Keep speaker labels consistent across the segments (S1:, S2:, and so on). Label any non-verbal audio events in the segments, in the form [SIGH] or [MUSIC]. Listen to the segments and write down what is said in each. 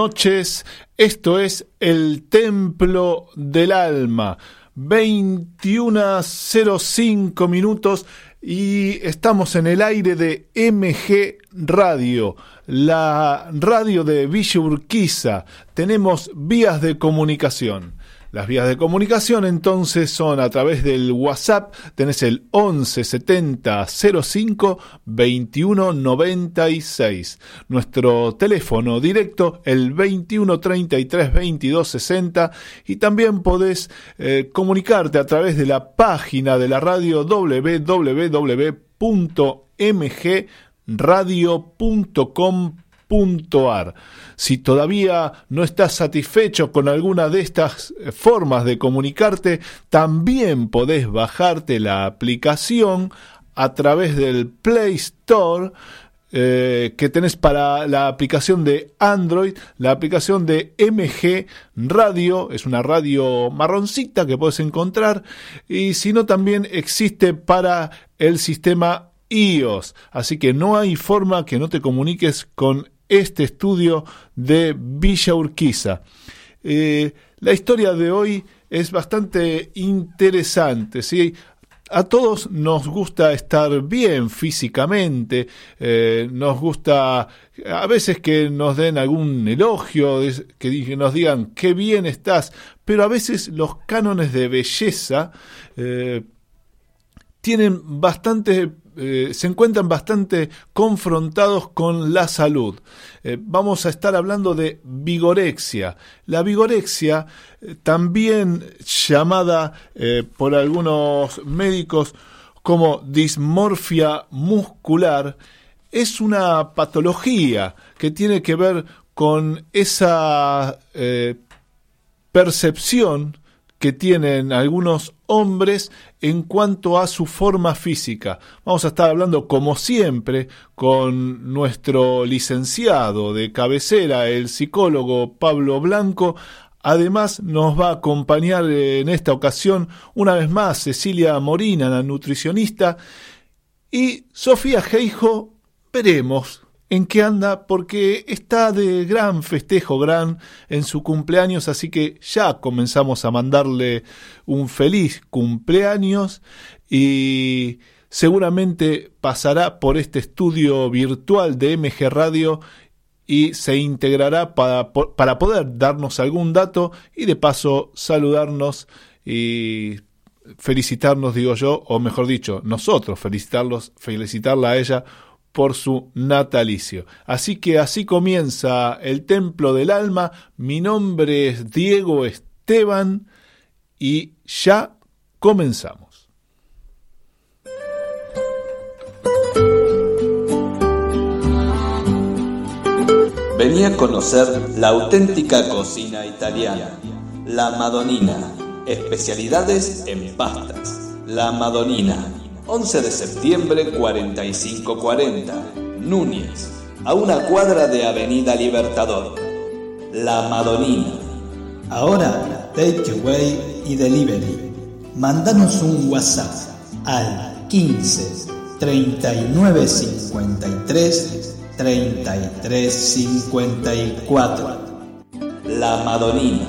S1: Noches, esto es el Templo del Alma, 21.05 minutos y estamos en el aire de MG Radio, la radio de Villa Urquiza. Tenemos vías de comunicación. Las vías de comunicación entonces son a través del WhatsApp, tenés el 11 70 05 21 96. Nuestro teléfono directo el 21 33 22 60 y también podés eh, comunicarte a través de la página de la radio Si todavía no estás satisfecho con alguna de estas eh, formas de comunicarte, también podés bajarte la aplicación a través del Play Store eh, que tenés para la aplicación de Android, la aplicación de MG Radio, es una radio marroncita que puedes encontrar, y si no también existe para el sistema iOS, así que no hay forma que no te comuniques con este estudio de Villa Urquiza. Eh, la historia de hoy es bastante interesante, ¿sí? A todos nos gusta estar bien físicamente, eh, nos gusta a veces que nos den algún elogio, que nos digan qué bien estás, pero a veces los cánones de belleza eh, tienen bastante, eh, se encuentran bastante confrontados con la salud. Eh, vamos a estar hablando de vigorexia. La vigorexia, eh, también llamada por algunos médicos como dismorfia muscular, es una patología que tiene que ver con esa percepción que tienen algunos hombres en cuanto a su forma física. Vamos a estar hablando, como siempre, con nuestro licenciado de cabecera, el psicólogo Pablo Blanco. Además, nos va a acompañar en esta ocasión, una vez más, Cecilia Morina, la nutricionista, y Sofía Geijo, veremos en qué anda, porque está de gran festejo, gran en su cumpleaños, así que ya comenzamos a mandarle un feliz cumpleaños y seguramente pasará por este estudio virtual de MG Radio y se integrará para, para poder darnos algún dato y de paso saludarnos y felicitarnos, digo yo, o mejor dicho, nosotros felicitarlos, felicitarla a ella por su natalicio. Así que así comienza el Templo del Alma. Mi nombre es Diego Esteban y ya comenzamos.
S2: Venía a conocer la auténtica cocina italiana, la Madonina, especialidades en pastas. La Madonina, 11 de septiembre 4540, Núñez, a una cuadra de Avenida Libertador. La Madonina.
S3: Ahora, takeaway y delivery. Mándanos un WhatsApp al 15
S4: 3953 3354.
S5: La Madonina.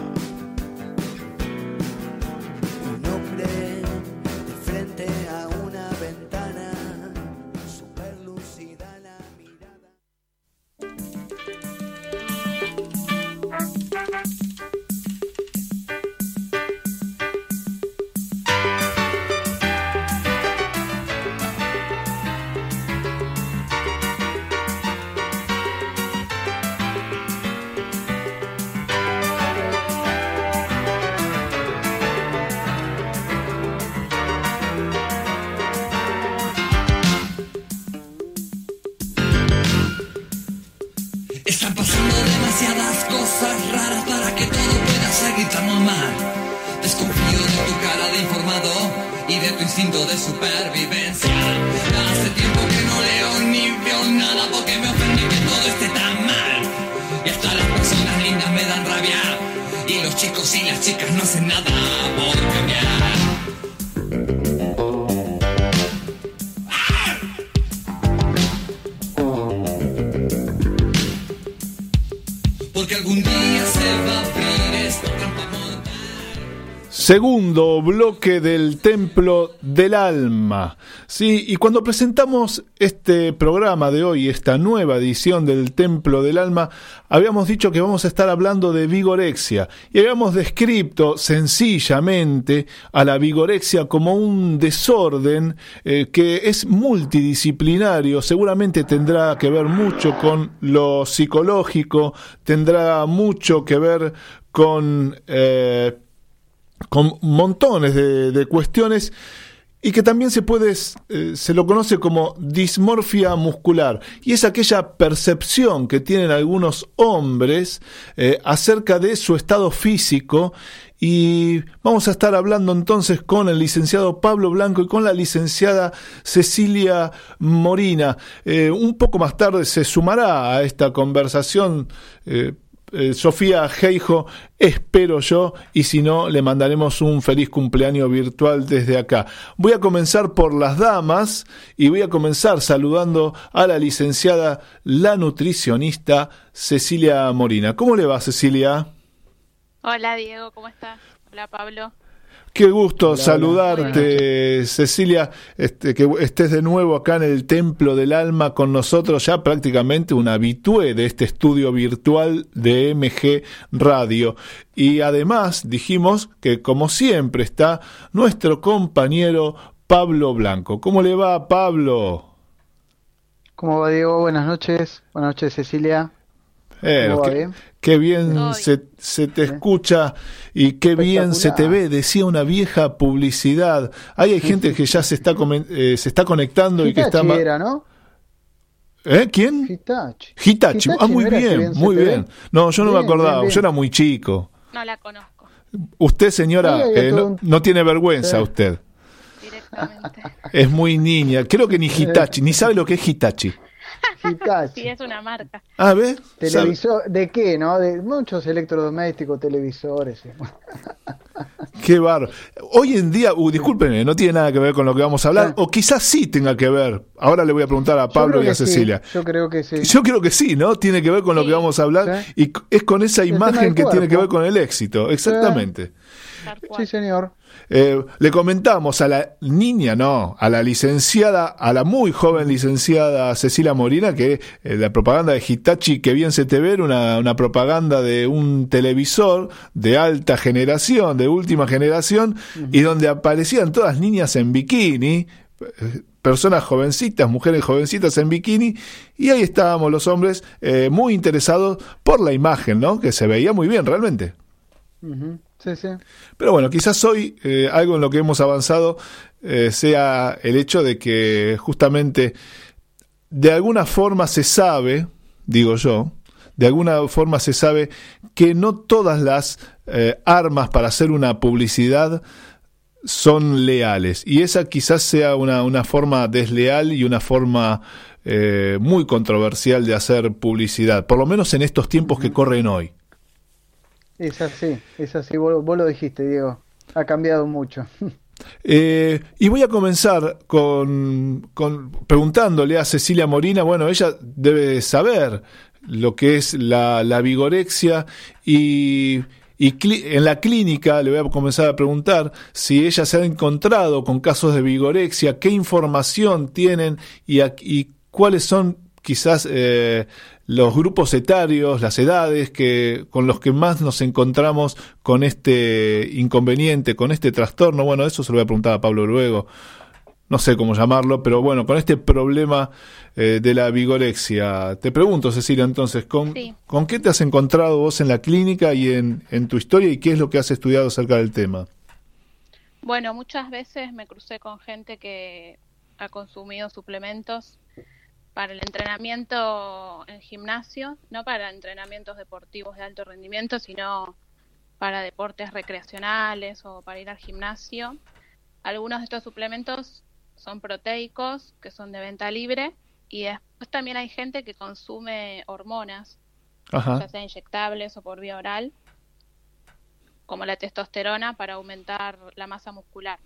S1: Segundo bloque del Templo del Alma. Sí, y cuando presentamos este programa de hoy, esta nueva edición del Templo del Alma, habíamos dicho que vamos a estar hablando de vigorexia y habíamos descrito sencillamente a la vigorexia como un desorden eh, que es multidisciplinario, seguramente tendrá que ver mucho con lo psicológico, tendrá mucho que ver con... Eh, con montones de, cuestiones y que también se puede, eh, se lo conoce como dismorfia muscular, y es aquella percepción que tienen algunos hombres eh, acerca de su estado físico, y vamos a estar hablando entonces con el licenciado Pablo Blanco y con la licenciada Cecilia Morina. Eh, un poco más tarde se sumará a esta conversación eh, Sofía Geijo, espero yo, y si no, le mandaremos un feliz cumpleaños virtual desde acá. Voy a comenzar por las damas y voy a comenzar saludando a la licenciada, la nutricionista Cecilia Morina. ¿Cómo le va, Cecilia?
S6: Hola, Diego, ¿cómo estás? Hola, Pablo.
S1: Qué gusto saludarte, Cecilia, este, que estés de nuevo acá en el Templo del Alma con nosotros, ya prácticamente un habitué de este estudio virtual de MG Radio. Y además dijimos que, como siempre, está nuestro compañero Pablo Blanco. ¿Cómo le va, Pablo?
S7: ¿Cómo va, Diego? Buenas noches. Buenas noches, Cecilia.
S1: Eh, qué, bien se, se, te escucha y qué bien se te ve, decía una vieja publicidad. Ahí hay gente que ya se está, eh, se está conectando y que está...
S7: Era, ¿no?
S1: ¿Eh? ¿Quién?
S7: Hitachi.
S1: Hitachi. ah, muy bien, muy bien. No, yo no me acordaba, yo era muy chico.
S6: No la conozco.
S1: Usted, señora, eh, no, no, tiene vergüenza, usted.
S6: Directamente.
S1: Es muy niña. Creo que ni Hitachi, ni sabe lo que es Hitachi. [LAUGHS]
S6: Sí, es una marca.
S1: Ah, ¿ves?
S7: Televisor, ¿de qué, no? De muchos electrodomésticos, televisores. [LAUGHS]
S1: Qué barro. Hoy en día, uh, discúlpenme, no tiene nada que ver con lo que vamos a hablar, o quizás sí tenga que ver. Ahora le voy a preguntar a Pablo y a Cecilia.
S7: Yo creo que sí.
S1: Yo creo que sí, ¿no? Tiene que ver con lo que vamos a hablar y es con esa imagen que tiene que ver con el éxito. Exactamente.
S7: Sí, señor.
S1: Eh, le comentamos a la niña, no, a la licenciada, a la muy joven licenciada Cecilia Morina, que eh, la propaganda de Hitachi, que bien se te ve, una, una propaganda de un televisor de alta generación, de última generación, y donde aparecían todas niñas en bikini, eh, personas jovencitas, mujeres jovencitas en bikini, y ahí estábamos los hombres muy interesados por la imagen, ¿no? Que se veía muy bien realmente. Pero bueno, quizás hoy eh, algo en lo que hemos avanzado eh, sea el hecho de que justamente de alguna forma se sabe, digo yo, de alguna forma se sabe que no todas las eh, armas para hacer una publicidad son leales. Y esa quizás sea una, una forma desleal y una forma muy controversial de hacer publicidad, por lo menos en estos tiempos que corren hoy.
S7: Es así, es así, vos, lo dijiste, Diego. Ha cambiado mucho. [LAUGHS]
S1: Eh, y voy a comenzar con, preguntándole a Cecilia Morina, bueno, ella debe saber lo que es la, la vigorexia y, y en la clínica le voy a comenzar a preguntar si ella se ha encontrado con casos de vigorexia, qué información tienen y, y cuáles son quizás eh, los grupos etarios, las edades que con los que más nos encontramos con este inconveniente, con este trastorno. Bueno, eso se lo voy a preguntar a Pablo luego. No sé cómo llamarlo, pero bueno, con este problema eh, de la vigorexia. Te pregunto, Cecilia, entonces, ¿con, ¿con qué te has encontrado vos en la clínica y en, en tu historia y qué es lo que has estudiado acerca del tema?
S6: Bueno, muchas veces me crucé con gente que ha consumido suplementos para el entrenamiento en gimnasio, no para entrenamientos deportivos de alto rendimiento, sino para deportes recreacionales o para ir al gimnasio. Algunos de estos suplementos son proteicos, que son de venta libre, y después también hay gente que consume hormonas, ya sea inyectables o por vía oral, como la testosterona, para aumentar la masa muscular.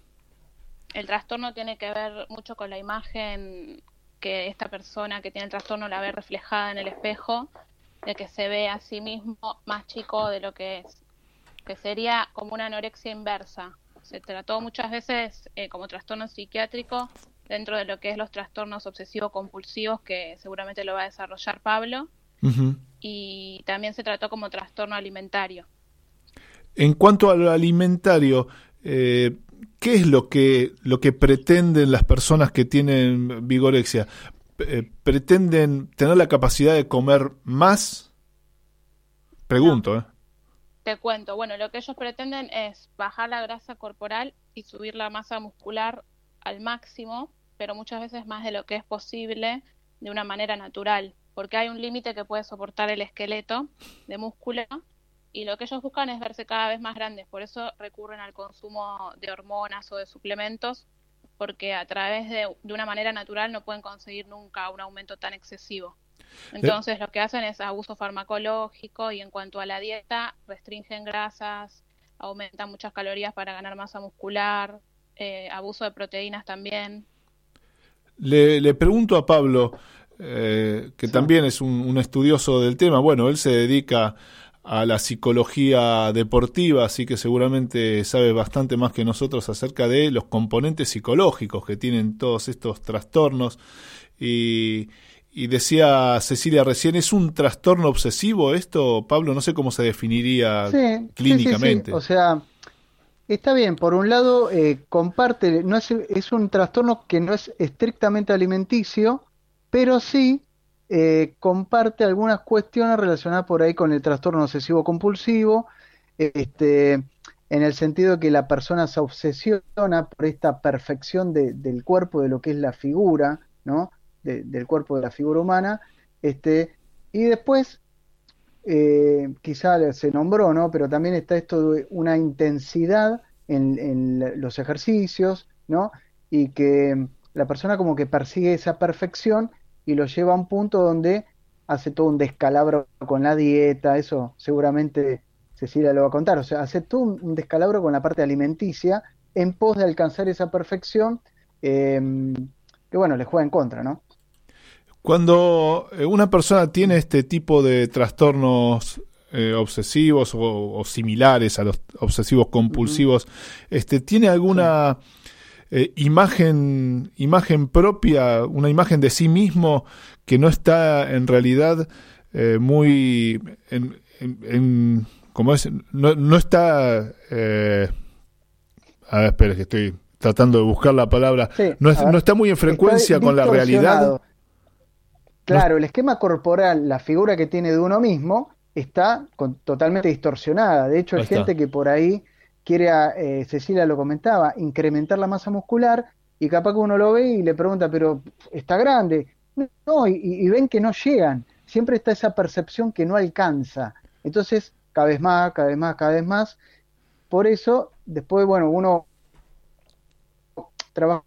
S6: El trastorno tiene que ver mucho con la imagen que esta persona que tiene el trastorno la ve reflejada en el espejo, de que se ve a sí mismo más chico de lo que es, que sería como una anorexia inversa. Se trató muchas veces eh, como trastorno psiquiátrico dentro de lo que es los trastornos obsesivo-compulsivos, que seguramente lo va a desarrollar Pablo, y también se trató como trastorno alimentario.
S1: En cuanto a lo alimentario, eh, ¿qué es lo que, lo que pretenden las personas que tienen vigorexia? Eh, ¿Pretenden tener la capacidad de comer más? Pregunto, ¿eh?
S6: Te cuento, bueno, lo que ellos pretenden es bajar la grasa corporal y subir la masa muscular al máximo, pero muchas veces más de lo que es posible de una manera natural, porque hay un límite que puede soportar el esqueleto de músculo y lo que ellos buscan es verse cada vez más grandes, por eso recurren al consumo de hormonas o de suplementos, porque a través de, de una manera natural no pueden conseguir nunca un aumento tan excesivo. Entonces lo que hacen es abuso farmacológico y en cuanto a la dieta restringen grasas, aumentan muchas calorías para ganar masa muscular, eh, abuso de proteínas también.
S1: Le, pregunto a Pablo, eh, que también es un, estudioso del tema, bueno, él se dedica a la psicología deportiva, así que seguramente sabe bastante más que nosotros acerca de los componentes psicológicos que tienen todos estos trastornos. Y, decía Cecilia recién, ¿es un trastorno obsesivo esto, Pablo? No sé cómo se definiría clínicamente.
S7: o sea, está bien, por un lado, eh, comparte, no es, es un trastorno que no es estrictamente alimenticio, pero sí eh, comparte algunas cuestiones relacionadas por ahí con el trastorno obsesivo compulsivo, este, en el sentido de que la persona se obsesiona por esta perfección del cuerpo, de lo que es la figura, ¿no? del cuerpo de la figura humana, este, y después, eh, quizá se nombró, ¿no? Pero también está esto de una intensidad en, en los ejercicios, ¿no? Y que la persona como que persigue esa perfección y lo lleva a un punto donde hace todo un descalabro con la dieta, eso seguramente Cecilia lo va a contar, o sea, hace todo un descalabro con la parte alimenticia en pos de alcanzar esa perfección em, que bueno, le juega en contra, ¿no?
S1: Cuando eh, una persona tiene este tipo de trastornos eh, obsesivos o, similares a los obsesivos compulsivos, este, ¿tiene alguna eh, imagen, imagen propia, una imagen de sí mismo que no está en realidad eh, muy en, en, es, no, no está eh, a ver, espera que estoy tratando de buscar la palabra, no, no, está muy en frecuencia con la realidad.
S7: Claro, el esquema corporal, la figura que tiene de uno mismo, está totalmente distorsionada. De hecho, hay gente que por ahí quiere, eh, Cecilia lo comentaba, incrementar la masa muscular y capaz que uno lo ve y le pregunta, pero está grande. No, y, ven que no llegan. Siempre está esa percepción que no alcanza. Entonces, cada vez más, cada vez más, cada vez más. Por eso, después, bueno, uno trabaja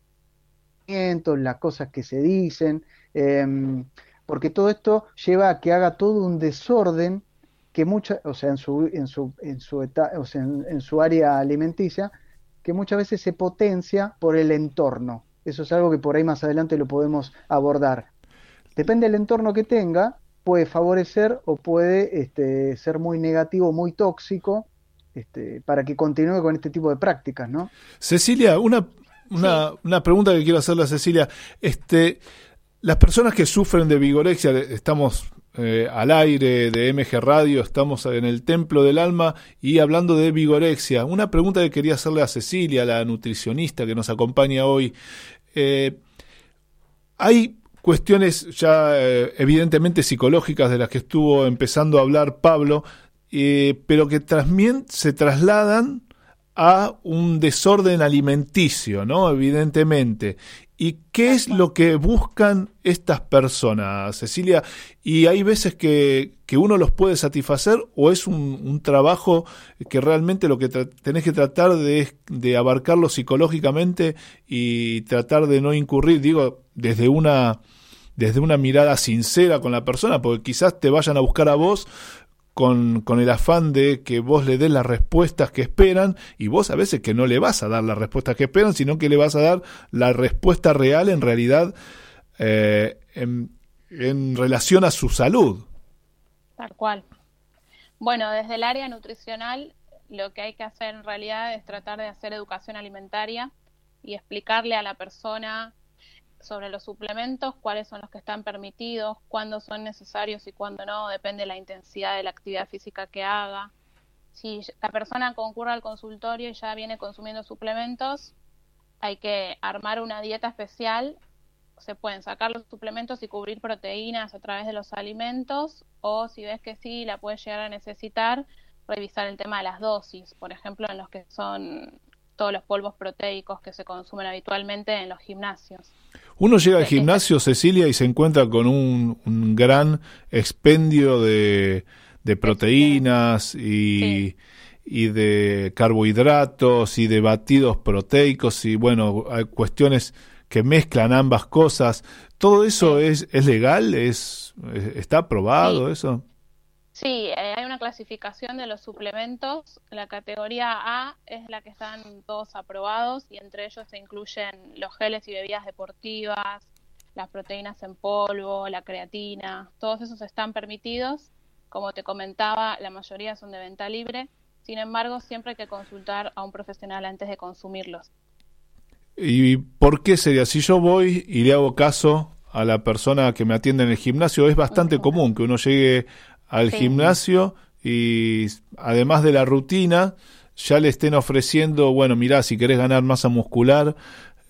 S7: las cosas que se dicen, em, porque todo esto lleva a que haga todo un desorden que mucha, o sea, en su, en su, en su, o sea, en, su área alimenticia, que muchas veces se potencia por el entorno. Eso es algo que por ahí más adelante lo podemos abordar. Depende del entorno que tenga, puede favorecer o puede este, ser muy negativo, muy tóxico, este, para que continúe con este tipo de prácticas, ¿no?
S1: Cecilia, una, una, una pregunta que quiero hacerle a Cecilia. Este, las personas que sufren de vigorexia, estamos eh, al aire de MG Radio, estamos en el Templo del Alma y hablando de vigorexia. Una pregunta que quería hacerle a Cecilia, la nutricionista que nos acompaña hoy. Eh, hay cuestiones ya eh, evidentemente psicológicas de las que estuvo empezando a hablar Pablo, pero que se trasladan a un desorden alimenticio, ¿no? Evidentemente. ¿Y qué es lo que buscan estas personas, Cecilia? ¿Y hay veces que, uno los puede satisfacer o es un, trabajo que realmente lo que tenés que tratar de, de abarcarlo psicológicamente y tratar de no incurrir, digo, desde una desde una mirada sincera con la persona, porque quizás te vayan a buscar a vos con, con, el afán de que vos le des las respuestas que esperan y vos a veces que no le vas a dar las respuestas que esperan, sino que le vas a dar la respuesta real en realidad eh, en, en relación a su salud.
S6: Tal cual. Bueno, desde el área nutricional lo que hay que hacer en realidad es tratar de hacer educación alimentaria y explicarle a la persona sobre los suplementos, cuáles son los que están permitidos, cuándo son necesarios y cuándo no, depende de la intensidad de la actividad física que haga. Si la persona concurre al consultorio y ya viene consumiendo suplementos, hay que armar una dieta especial. Se pueden sacar los suplementos y cubrir proteínas a través de los alimentos, o si ves que sí, la puedes llegar a necesitar, revisar el tema de las dosis, por ejemplo, en los que son todos los polvos proteicos que se consumen habitualmente en los gimnasios.
S1: Uno llega al gimnasio, Cecilia, y se encuentra con un, gran expendio de, proteínas y, y de carbohidratos y de batidos proteicos y bueno, hay cuestiones que mezclan ambas cosas. ¿Todo eso es, es legal? ¿Es, ¿Está aprobado eso?
S6: Sí, eh, hay una clasificación de los suplementos. La categoría A es la que están todos aprobados y entre ellos se incluyen los geles y bebidas deportivas, las proteínas en polvo, la creatina, todos esos están permitidos. Como te comentaba, la mayoría son de venta libre. Sin embargo, siempre hay que consultar a un profesional antes de consumirlos.
S1: ¿Y por qué sería? Si yo voy y le hago caso a la persona que me atiende en el gimnasio, es bastante común que uno llegue al gimnasio y además de la rutina, ya le estén ofreciendo, bueno, mirá, si querés ganar masa muscular,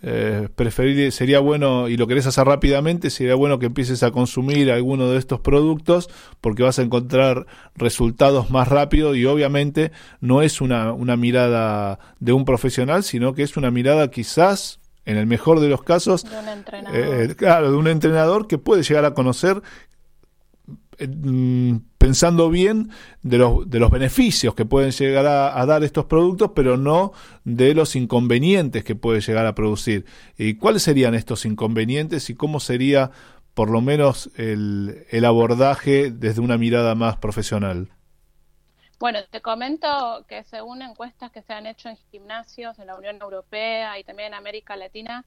S1: eh, preferir, sería bueno, y lo querés hacer rápidamente, sería bueno que empieces a consumir alguno de estos productos porque vas a encontrar resultados más rápido y obviamente no es una, una mirada de un profesional, sino que es una mirada quizás en el mejor de los casos,
S6: de un entrenador.
S1: Eh, claro, de un entrenador que puede llegar a conocer Mm, pensando bien de los, de los beneficios que pueden llegar a, dar estos productos, pero no de los inconvenientes que puede llegar a producir. ¿Y cuáles serían estos inconvenientes y cómo sería por lo menos el, el abordaje desde una mirada más profesional?
S6: Bueno, te comento que según encuestas que se han hecho en gimnasios en la Unión Europea y también en América Latina,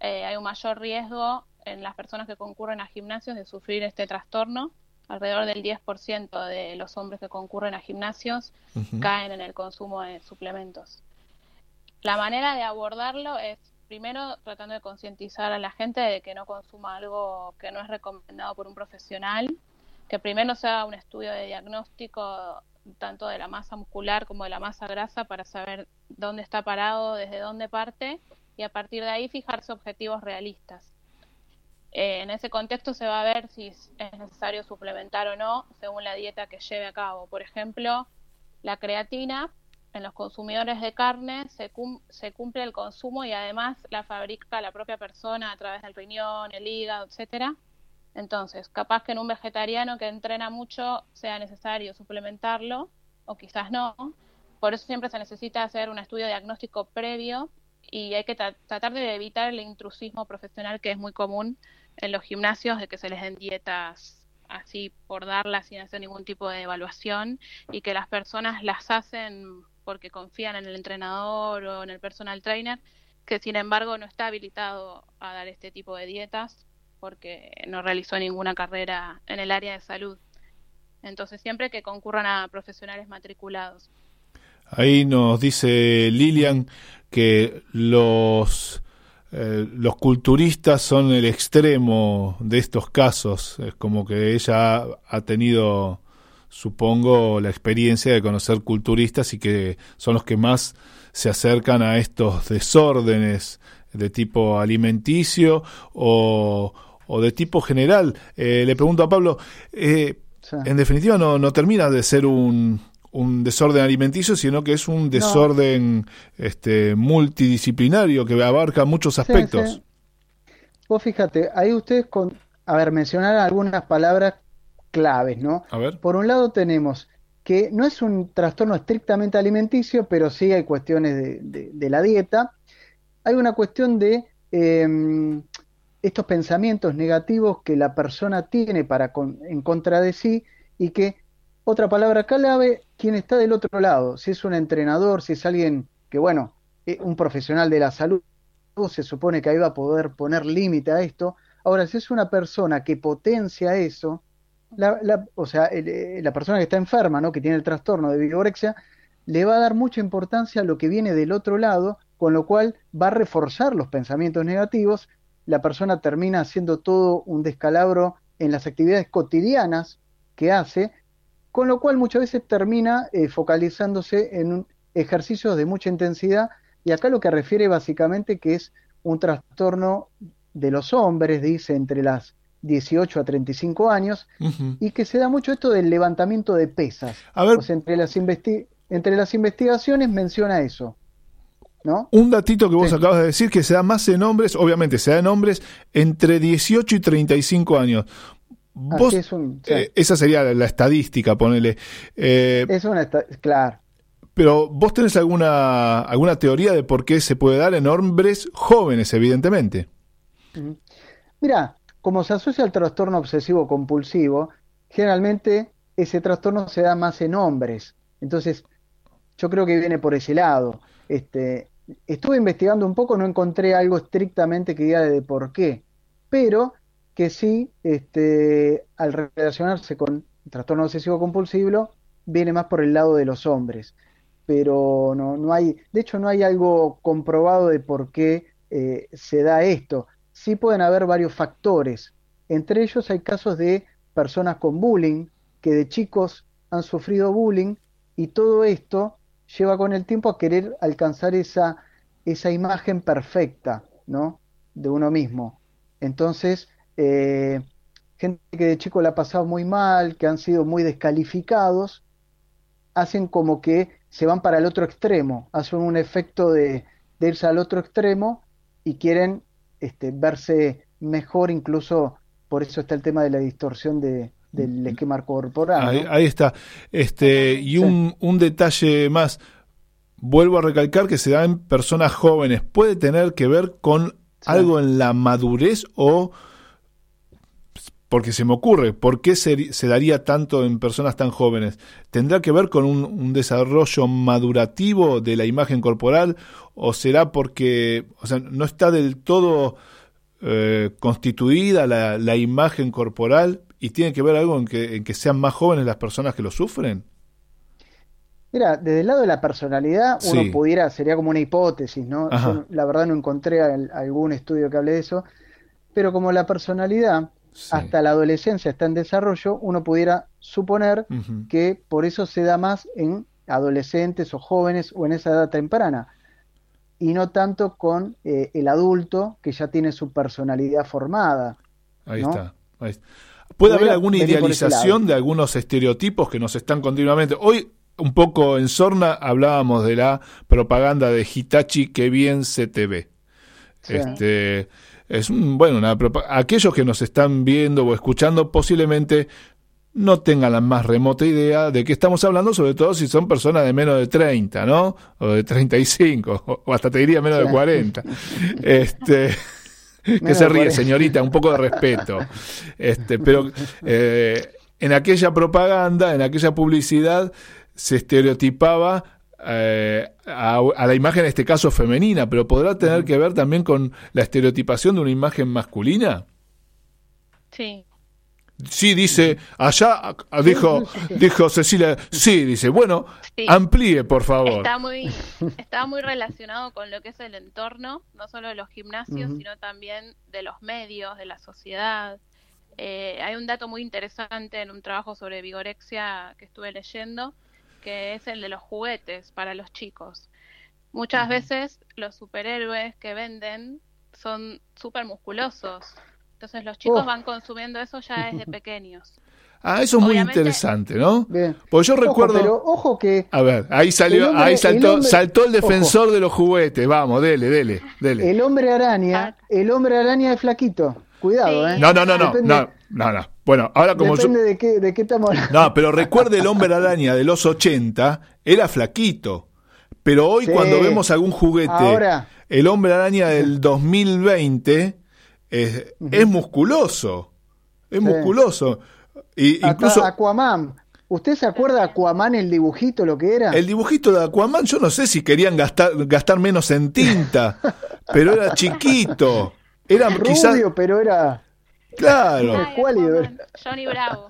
S6: eh, hay un mayor riesgo en las personas que concurren a gimnasios de sufrir este trastorno alrededor del 10% de los hombres que concurren a gimnasios caen en el consumo de suplementos. La manera de abordarlo es primero tratando de concientizar a la gente de que no consuma algo que no es recomendado por un profesional, que primero se haga un estudio de diagnóstico tanto de la masa muscular como de la masa grasa para saber dónde está parado, desde dónde parte y a partir de ahí fijarse objetivos realistas. Eh, en ese contexto se va a ver si es necesario suplementar o no según la dieta que lleve a cabo. Por ejemplo, la creatina en los consumidores de carne se, se cumple el consumo y además la fabrica la propia persona a través del riñón, el hígado, etcétera. Entonces, capaz que en un vegetariano que entrena mucho sea necesario suplementarlo o quizás no. Por eso siempre se necesita hacer un estudio diagnóstico previo y hay que tratar de evitar el intrusismo profesional que es muy común en los gimnasios de que se les den dietas así por darlas sin hacer ningún tipo de evaluación y que las personas las hacen porque confían en el entrenador o en el personal trainer, que sin embargo no está habilitado a dar este tipo de dietas porque no realizó ninguna carrera en el área de salud. Entonces siempre que concurran a profesionales matriculados.
S1: Ahí nos dice Lilian que los eh, los culturistas son el extremo de estos casos. Es como que ella ha tenido, supongo, la experiencia de conocer culturistas y que son los que más se acercan a estos desórdenes de tipo alimenticio o, de tipo general. Eh, le pregunto a Pablo, eh, en definitiva no, no termina de ser un, un desorden alimenticio, sino que es un desorden este, multidisciplinario que abarca muchos aspectos.
S7: Vos fíjate, ahí ustedes con, a ver, mencionar algunas palabras claves, ¿no?
S1: A ver.
S7: Por un lado tenemos que no es un trastorno estrictamente alimenticio, pero sí hay cuestiones de, la dieta. Hay una cuestión de em, estos pensamientos negativos que la persona tiene para en contra de sí y que otra palabra clave, quien está del otro lado, si es un entrenador, si es alguien que, bueno, eh, un profesional de la salud, se supone que ahí va a poder poner límite a esto. Ahora, si es una persona que potencia eso, la, o sea, eh, la persona que está enferma, ¿no? que tiene el trastorno de vigorexia, le va a dar mucha importancia a lo que viene del otro lado, con lo cual va a reforzar los pensamientos negativos, la persona termina haciendo todo un descalabro en las actividades cotidianas que hace, con lo cual muchas veces termina eh, focalizándose en ejercicios de mucha intensidad y acá lo que refiere básicamente que es un trastorno de los hombres, dice, entre las 18 a 35 años, y que se da mucho esto del levantamiento de pesas.
S1: A ver,
S7: entre, las entre las investigaciones menciona eso. ¿No?
S1: Un datito que vos acabas de decir que se da más en hombres, obviamente se da en hombres entre 18 y 35 años. Eh, esa sería la, estadística, ponele.
S7: Eh, es una claro.
S1: Pero vos tenés alguna, alguna teoría de por qué se puede dar en hombres jóvenes, evidentemente.
S7: Mira, como se asocia al trastorno obsesivo compulsivo, generalmente ese trastorno se da más en hombres. Entonces, yo creo que viene por ese lado. Este, estuve investigando un poco, no encontré algo estrictamente que diga de por qué, pero que sí, este, al relacionarse con trastorno obsesivo compulsivo, viene más por el lado de los hombres. Pero no, no hay, de hecho no hay algo comprobado de por qué eh, se da esto. Sí pueden haber varios factores. Entre ellos hay casos de personas con bullying, que de chicos han sufrido bullying, y todo esto lleva con el tiempo a querer alcanzar esa, esa imagen perfecta, ¿no? De uno mismo. Entonces, eh, gente que de chico la ha pasado muy mal, que han sido muy descalificados, hacen como que se van para el otro extremo, hacen un efecto de, irse al otro extremo y quieren este, verse mejor, incluso por eso está el tema de la distorsión de, del esquema corporal.
S1: Ahí, está. Este, y un, un detalle más, vuelvo a recalcar que se da en personas jóvenes, puede tener que ver con algo en la madurez o porque se me ocurre, ¿por qué se, se, daría tanto en personas tan jóvenes? ¿Tendrá que ver con un, desarrollo madurativo de la imagen corporal o será porque o sea, no está del todo eh, constituida la, la, imagen corporal y tiene que ver algo en que, en que sean más jóvenes las personas que lo sufren?
S7: Mira, desde el lado de la personalidad, uno pudiera, sería como una hipótesis, ¿no? Yo, la verdad no encontré algún estudio que hable de eso, pero como la personalidad hasta la adolescencia está en desarrollo, uno pudiera suponer que por eso se da más en adolescentes o jóvenes o en esa edad temprana, y no tanto con eh, el adulto que ya tiene su personalidad formada.
S1: Ahí, está, ¿Puede haber alguna idealización de algunos estereotipos que nos están continuamente? Hoy, un poco en Sorna, hablábamos de la propaganda de Hitachi, que bien se te ve. Este, es bueno, una, aquellos que nos están viendo o escuchando posiblemente no tengan la más remota idea de qué estamos hablando, sobre todo si son personas de menos de 30, ¿no? O de 35, [LAUGHS] o hasta te diría menos de 40. [LAUGHS] Este, que se ríe, señorita, un poco de respeto. Este, pero eh, en aquella propaganda, en aquella publicidad, se estereotipaba eh, a, la imagen, en este caso femenina, pero ¿podrá tener que ver también con la estereotipación de una imagen masculina?
S6: Sí.
S1: Sí, dice, allá dijo, [LAUGHS] dijo Cecilia, sí, dice, bueno, amplíe, por favor.
S6: Está muy, está muy relacionado con lo que es el entorno, no solo de los gimnasios, sino también de los medios, de la sociedad. Eh, hay un dato muy interesante en un trabajo sobre vigorexia que estuve leyendo, que es el de los juguetes para los chicos. Muchas veces los superhéroes que venden son súper musculosos. Entonces los chicos oh. van consumiendo eso ya desde [LAUGHS] pequeños.
S1: Ah, eso es muy interesante, ¿no? Pues yo recuerdo.
S7: pero ojo que.
S1: A ver, ahí salió, ahí saltó, el saltó el defensor de los juguetes. Vamos, dele, dele, dele.
S7: El hombre araña, el hombre araña es flaquito. Cuidado, ¿eh?
S1: No, no, no, no, no, no, no. Bueno, ahora como
S7: Depende de qué, de qué estamos hablando.
S1: No, pero recuerde el hombre araña de los 80, era flaquito. Pero hoy cuando vemos algún juguete, ahora, el hombre araña del 2020 es, es musculoso. Es musculoso. Y, incluso
S7: Aquaman. ¿Usted se acuerda de Aquaman el dibujito lo que era?
S1: El dibujito de Aquaman, yo no sé si querían gastar, gastar menos en tinta, pero era chiquito. Era [LAUGHS]
S7: rubio, pero era
S1: Claro.
S6: Johnny Bravo.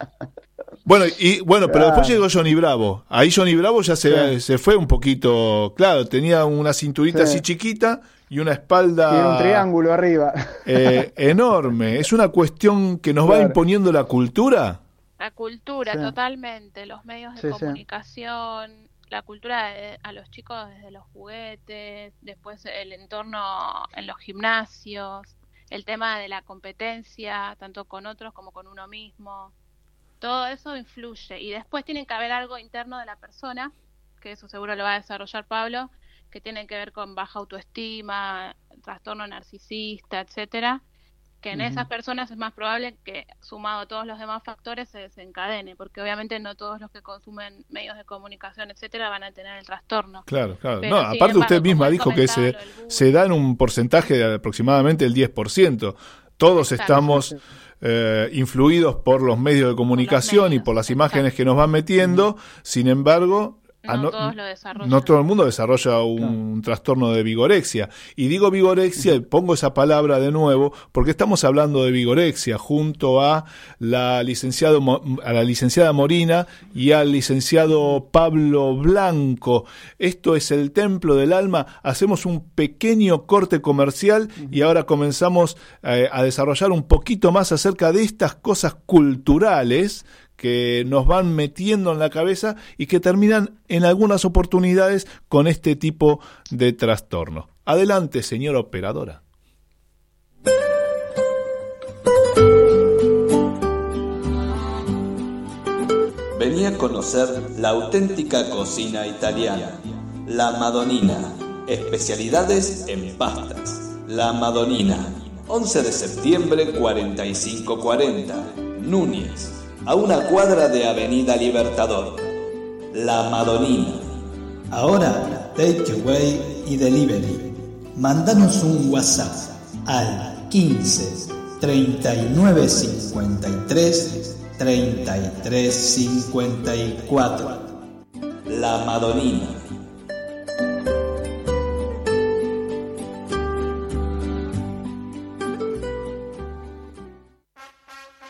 S1: Bueno, y bueno, pero después llegó Johnny Bravo. Ahí Johnny Bravo ya se, se fue un poquito, claro, tenía una cinturita así chiquita y una espalda...
S7: Tiene un triángulo arriba.
S1: Eh, enorme. Es una cuestión que nos va imponiendo la cultura.
S6: La cultura, totalmente. Los medios de comunicación, la cultura a los chicos desde los juguetes, después el entorno en los gimnasios el tema de la competencia, tanto con otros como con uno mismo, todo eso influye. Y después tiene que haber algo interno de la persona, que eso seguro lo va a desarrollar Pablo, que tiene que ver con baja autoestima, trastorno narcisista, etcétera, que en esas personas es más probable que, sumado a todos los demás factores, se desencadene, porque obviamente no todos los que consumen medios de comunicación, etcétera, van a tener el trastorno.
S1: Claro, claro. no, aparte usted misma dijo que se, se da en un porcentaje de aproximadamente el 10%. Todos estamos eh, influidos por los medios de comunicación y por las imágenes que nos van metiendo, sin embargo,
S6: Ah, no,
S1: todo el mundo desarrolla un trastorno de vigorexia. Y digo vigorexia y pongo esa palabra de nuevo porque estamos hablando de vigorexia junto a la, licenciado, a la licenciada Morina y al licenciado Pablo Blanco. Esto es el Templo del Alma. Hacemos un pequeño corte comercial y ahora comenzamos eh, a desarrollar un poquito más acerca de estas cosas culturales que nos van metiendo en la cabeza y que terminan en algunas oportunidades con este tipo de trastorno. Adelante, señora operadora.
S2: Venía a conocer la auténtica cocina italiana, la Madonina, especialidades en pastas. La Madonina, 11 de septiembre 4540, Núñez a una cuadra de Avenida Libertador. La Madonina.
S3: Ahora, takeaway y delivery. Mándanos un WhatsApp al 15 39 53 33 54.
S2: La Madonina.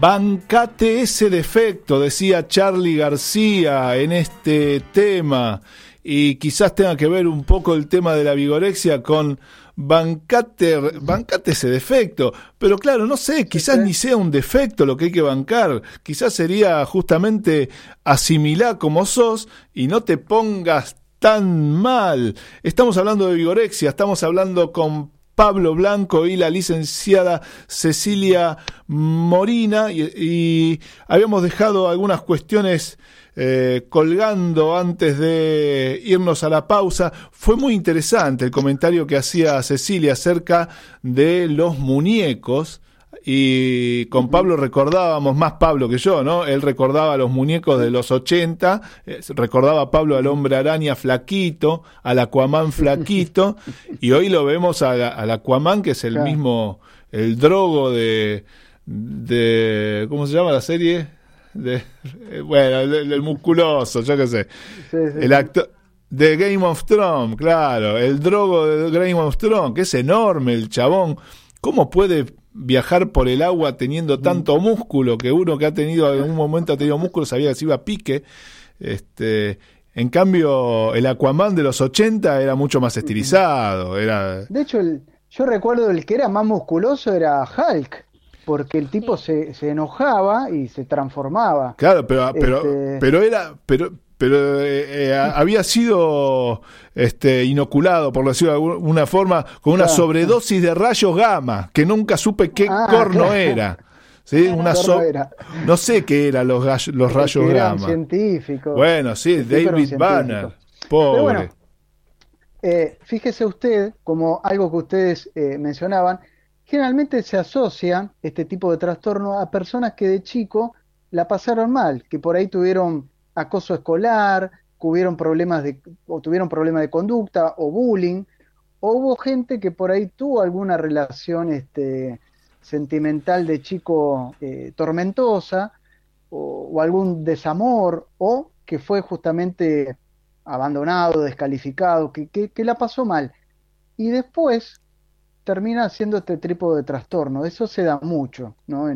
S1: Bancate ese defecto, decía Charlie García en este tema. Y quizás tenga que ver un poco el tema de la vigorexia con bancate, bancate ese defecto. Pero claro, no sé, quizás ni sea un defecto lo que hay que bancar. Quizás sería justamente asimilar como sos y no te pongas tan mal. Estamos hablando de vigorexia, estamos hablando con Pablo Blanco y la licenciada Cecilia Morina y, habíamos dejado algunas cuestiones eh, colgando antes de irnos a la pausa. Fue muy interesante el comentario que hacía Cecilia acerca de los muñecos y con Pablo recordábamos, más Pablo que yo, ¿no? Él recordaba a los muñecos de los 80, eh, recordaba a Pablo al hombre araña flaquito, al Aquaman flaquito, [LAUGHS] y hoy lo vemos al Aquaman, que es el mismo, el drogo de, de, ¿cómo se llama la serie? De, eh, bueno, el, musculoso, yo qué sé. El actor de Game of Thrones, claro, el drogo de Game of Thrones, que es enorme el chabón ¿cómo puede viajar por el agua teniendo tanto músculo? Que uno que ha tenido, en un momento ha tenido músculo, sabía que se iba a pique. Este, en cambio, el Aquaman de los 80 era mucho más estilizado. Era...
S7: De hecho, el, yo recuerdo el que era más musculoso era Hulk, porque el tipo se, se enojaba y se transformaba.
S1: Claro, pero, pero,
S7: Este-
S1: pero era, pero, pero eh, eh, había sido este, inoculado, por decirlo de alguna forma, con una
S7: Claro.
S1: sobredosis de rayos gamma, que nunca supe qué
S7: Ah,
S1: corno
S7: claro.
S1: era. ¿Sí? Una
S7: corno
S1: so-
S7: era?
S1: No sé qué eran los, los rayos
S7: Que era un
S1: gamma.
S7: científico.
S1: Bueno, sí, David. Banner. Pobre.
S7: Bueno, eh, fíjese usted, como algo que ustedes eh, mencionaban, generalmente se asocian este tipo de trastorno a personas que de chico la pasaron mal, que por ahí tuvieron acoso escolar, que hubieron problemas de, o tuvieron problemas de conducta o bullying, o hubo gente que por ahí tuvo alguna relación este, sentimental de chico eh, tormentosa, o, algún desamor, o que fue justamente abandonado, descalificado, que, que, que la pasó mal. Y después termina haciendo este tipo de trastorno. Eso se da mucho, ¿no?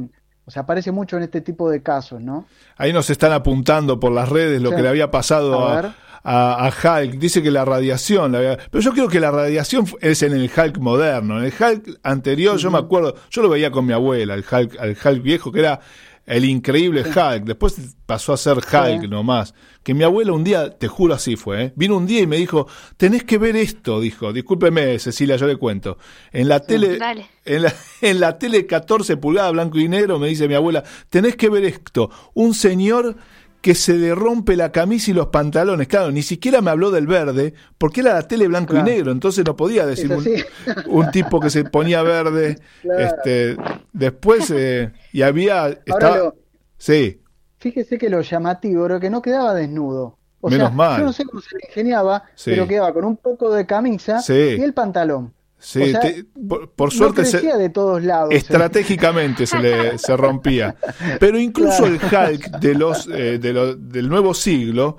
S7: O sea, aparece mucho en este tipo de casos, ¿no?
S1: Ahí nos están apuntando por las redes lo
S7: Sí.
S1: que le había pasado
S7: A
S1: a, Hulk. Dice que la radiación, la había- pero yo creo que la radiación es en el Hulk moderno. En el Hulk anterior, yo me acuerdo, yo lo veía con mi abuela, el Hulk, el Hulk viejo, que era el increíble Hulk. Después pasó a ser Hulk
S7: Sí.
S1: nomás. Que mi abuela un día, te juro así fue, ¿eh? vino un día y me dijo, tenés que ver esto, dijo. Discúlpeme, Cecilia, yo le cuento. En la tele,
S6: Dale.
S1: en la, [LAUGHS] en la tele 14 pulgadas, blanco y negro, me dice mi abuela, tenés que ver esto. Un señor que se le rompe la camisa y los pantalones. Claro, ni siquiera me habló del verde, porque era la tele blanco
S7: Claro.
S1: y negro, entonces no podía decir [LAUGHS] un, tipo que se ponía verde.
S7: Claro.
S1: Este, después, eh, y había... Estaba,
S7: lo-
S1: sí,
S7: Fíjese que lo llamativo era que no quedaba desnudo. O
S1: Menos
S7: sea,
S1: mal.
S7: yo no sé cómo se le ingeniaba,
S1: Sí.
S7: pero quedaba con un poco de camisa
S1: Sí.
S7: y el pantalón.
S1: Sí,
S7: O sea,
S1: te- por, por
S7: no
S1: suerte se-
S7: crecía de todos lados. ¿eh?
S1: estratégicamente se le se rompía. Pero incluso el Hulk de los eh, de lo- del nuevo siglo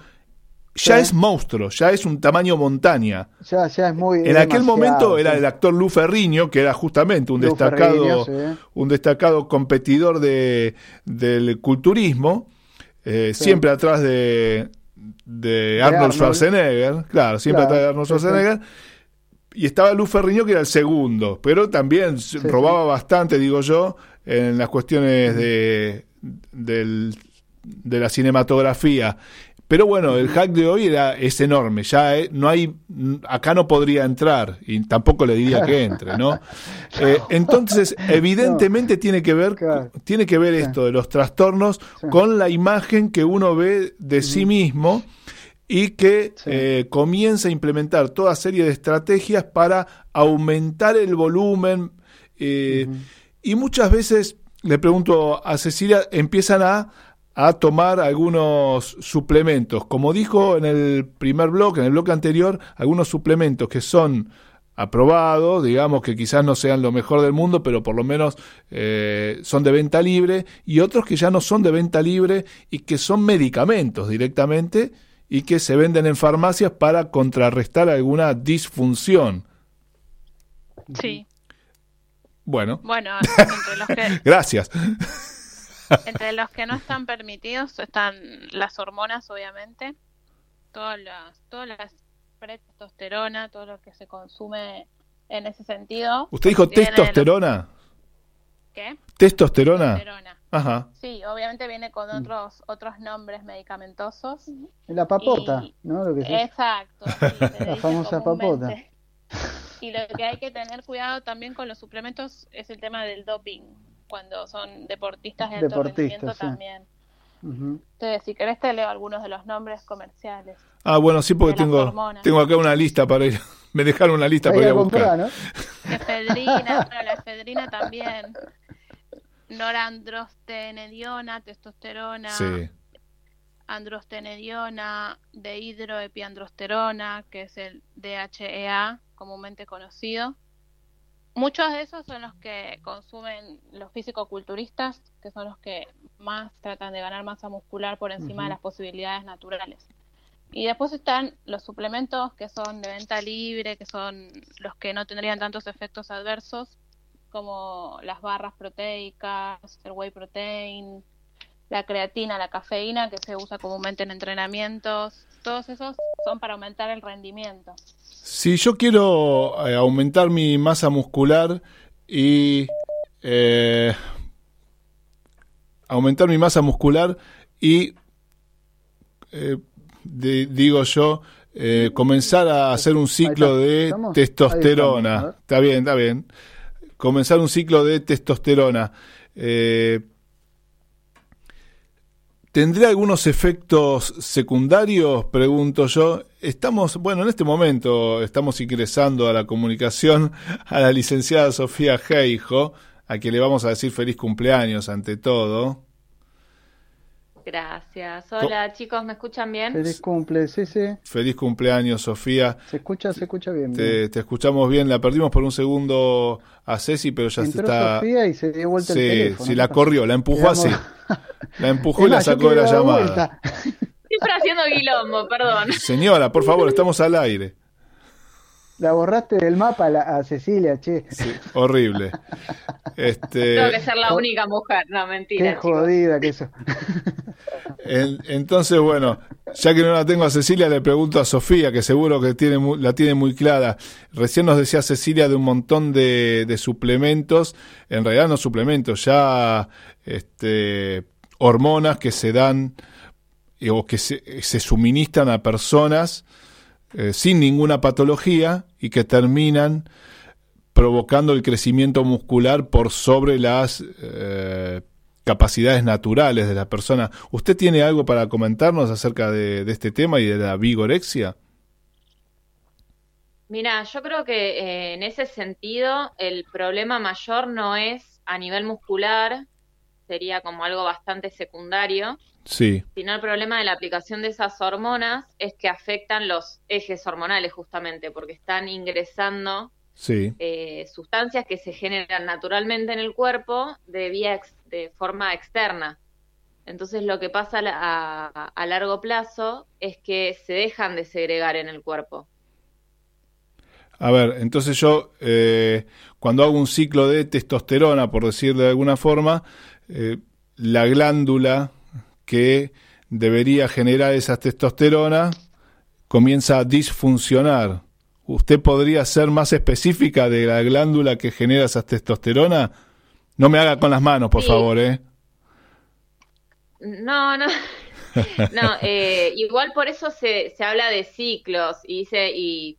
S1: ya
S7: Sí.
S1: es monstruo, ya es un tamaño montaña.
S7: Ya, ya es muy.
S1: En aquel momento era el actor Lu Ferriño, que era justamente un
S7: Lou
S1: destacado,
S7: Ferrigno, sí.
S1: un destacado competidor de, del culturismo, eh,
S7: Sí.
S1: siempre atrás de, de Arnold
S7: Arnold.
S1: Schwarzenegger, claro, siempre
S7: Claro,
S1: atrás de Arnold. Schwarzenegger. Y estaba Lu Ferriño, que era el segundo, pero también
S7: Sí,
S1: robaba bastante, digo yo, en las cuestiones de, del- de la cinematografía. Pero bueno, el hack de hoy era, es enorme, ya eh, no hay, acá no podría entrar y tampoco le diría que entre, ¿no? [LAUGHS] Eh, entonces, evidentemente tiene que ver,
S7: Claro.
S1: tiene que ver esto de los trastornos
S7: Sí.
S1: con la imagen que uno ve de sí mismo y que
S7: Sí.
S1: eh, comienza a implementar toda serie de estrategias para aumentar el volumen eh, y muchas veces le pregunto a Cecilia empiezan a a tomar algunos suplementos. Como dijo en el primer bloque, en el bloque anterior, algunos suplementos que son aprobados, digamos que quizás no sean lo mejor del mundo, pero por lo menos eh, son de venta libre, y otros que ya no son de venta libre y que son medicamentos directamente y que se venden en farmacias para contrarrestar alguna disfunción.
S6: Sí.
S1: Bueno,
S6: Bueno, [LAUGHS] entre los que
S1: gracias.
S6: entre los que no están permitidos están las hormonas, obviamente, todas las todas las testosterona, todo lo que se consume en ese sentido.
S1: ¿Usted dijo testosterona?
S6: ¿Qué?
S1: ¿Testosterona?
S6: Testosterona.
S1: Ajá.
S6: Sí, obviamente viene con otros otros nombres medicamentosos.
S7: La papota,
S6: Y-
S7: ¿no? Lo que
S6: Exacto. sí, [LAUGHS] se le dice
S7: famosa
S6: comúnmente. Y lo que hay que tener cuidado también con los suplementos es el tema del doping, cuando son deportistas de alto
S7: Deportistas,
S6: rendimiento
S7: sí.
S6: también. Entonces, si querés te leo algunos de los nombres comerciales.
S1: Ah, bueno, sí, porque tengo, tengo acá una lista para ir. [LAUGHS] Me dejaron una lista para ir
S7: a
S1: a buscar.
S7: comprar, ¿no?
S6: Efedrina, bueno, la efedrina también. Norandrostenediona, testosterona,
S1: Sí.
S6: androstenediona, dehidroepiandrosterona, que es el DHEA, comúnmente conocido. Muchos de esos son los que consumen los fisicoculturistas, que son los que más tratan de ganar masa muscular por encima de las posibilidades naturales. Y después están los suplementos que son de venta libre, que son los que no tendrían tantos efectos adversos, como las barras proteicas, el whey protein, la creatina, la cafeína que se usa comúnmente en entrenamientos, todos esos son para aumentar el rendimiento.
S1: Si yo quiero eh, aumentar mi masa muscular y eh, aumentar mi masa muscular y eh, de- digo yo eh, comenzar a hacer un ciclo de testosterona. Está bien, está bien. Comenzar un ciclo de testosterona. Eh, ¿Tendrá algunos efectos secundarios? Pregunto yo. Estamos, bueno, en este momento estamos ingresando a la comunicación a la licenciada Sofía Geijo, a quien le vamos a decir feliz cumpleaños ante todo.
S8: Gracias. Hola chicos, ¿me escuchan bien?
S7: Feliz cumple, sí, sí.
S1: Feliz cumpleaños, Sofía.
S7: Se escucha, se escucha bien.
S1: Te,
S7: bien.
S1: te escuchamos bien. La perdimos por un segundo a Ceci, pero ya se está.
S7: Sofía y se dio vuelta
S1: Sí,
S7: el teléfono.
S1: sí, la corrió, la empujó así. La empujó y la sacó de la llamada.
S8: Siempre haciendo guilombo, perdón.
S1: Señora, por favor, estamos al aire.
S7: La borraste del mapa a, la- a Cecilia, che.
S1: Horrible. Este, [LAUGHS]
S8: Tengo que ser la única mujer. No, mentira.
S7: Qué
S8: chicos.
S7: jodida que eso.
S1: en- entonces, bueno, ya que no la tengo a Cecilia, le pregunto a Sofía, que seguro que tiene mu- la tiene muy clara. Recién nos decía Cecilia de un montón de, de suplementos, en realidad no suplementos, ya este, hormonas que se dan eh, o que se, se suministran a personas eh, sin ninguna patología y que terminan provocando el crecimiento muscular por sobre las eh, capacidades naturales de la persona. ¿Usted tiene algo para comentarnos acerca de, este tema y de la vigorexia?
S8: Mira, yo creo que eh, en ese sentido el problema mayor no es a nivel muscular, sería como algo bastante secundario,
S1: Sí,
S8: sino el problema de la aplicación de esas hormonas es que afectan los ejes hormonales justamente, porque están ingresando
S1: sí.
S8: eh, sustancias que se generan naturalmente en el cuerpo de vía ex- de forma externa. Entonces lo que pasa a- a largo plazo es que se dejan de segregar en el cuerpo.
S1: A ver, entonces yo eh, cuando hago un ciclo de testosterona, por decir de alguna forma, eh, la glándula que debería generar esa testosterona comienza a disfuncionar. ¿Usted podría ser más específica de la glándula que genera esa testosterona? No me haga con las manos, por
S8: Sí.
S1: favor, ¿eh?
S8: No, no. [LAUGHS] No, eh, igual por eso se, se habla de ciclos y dice, y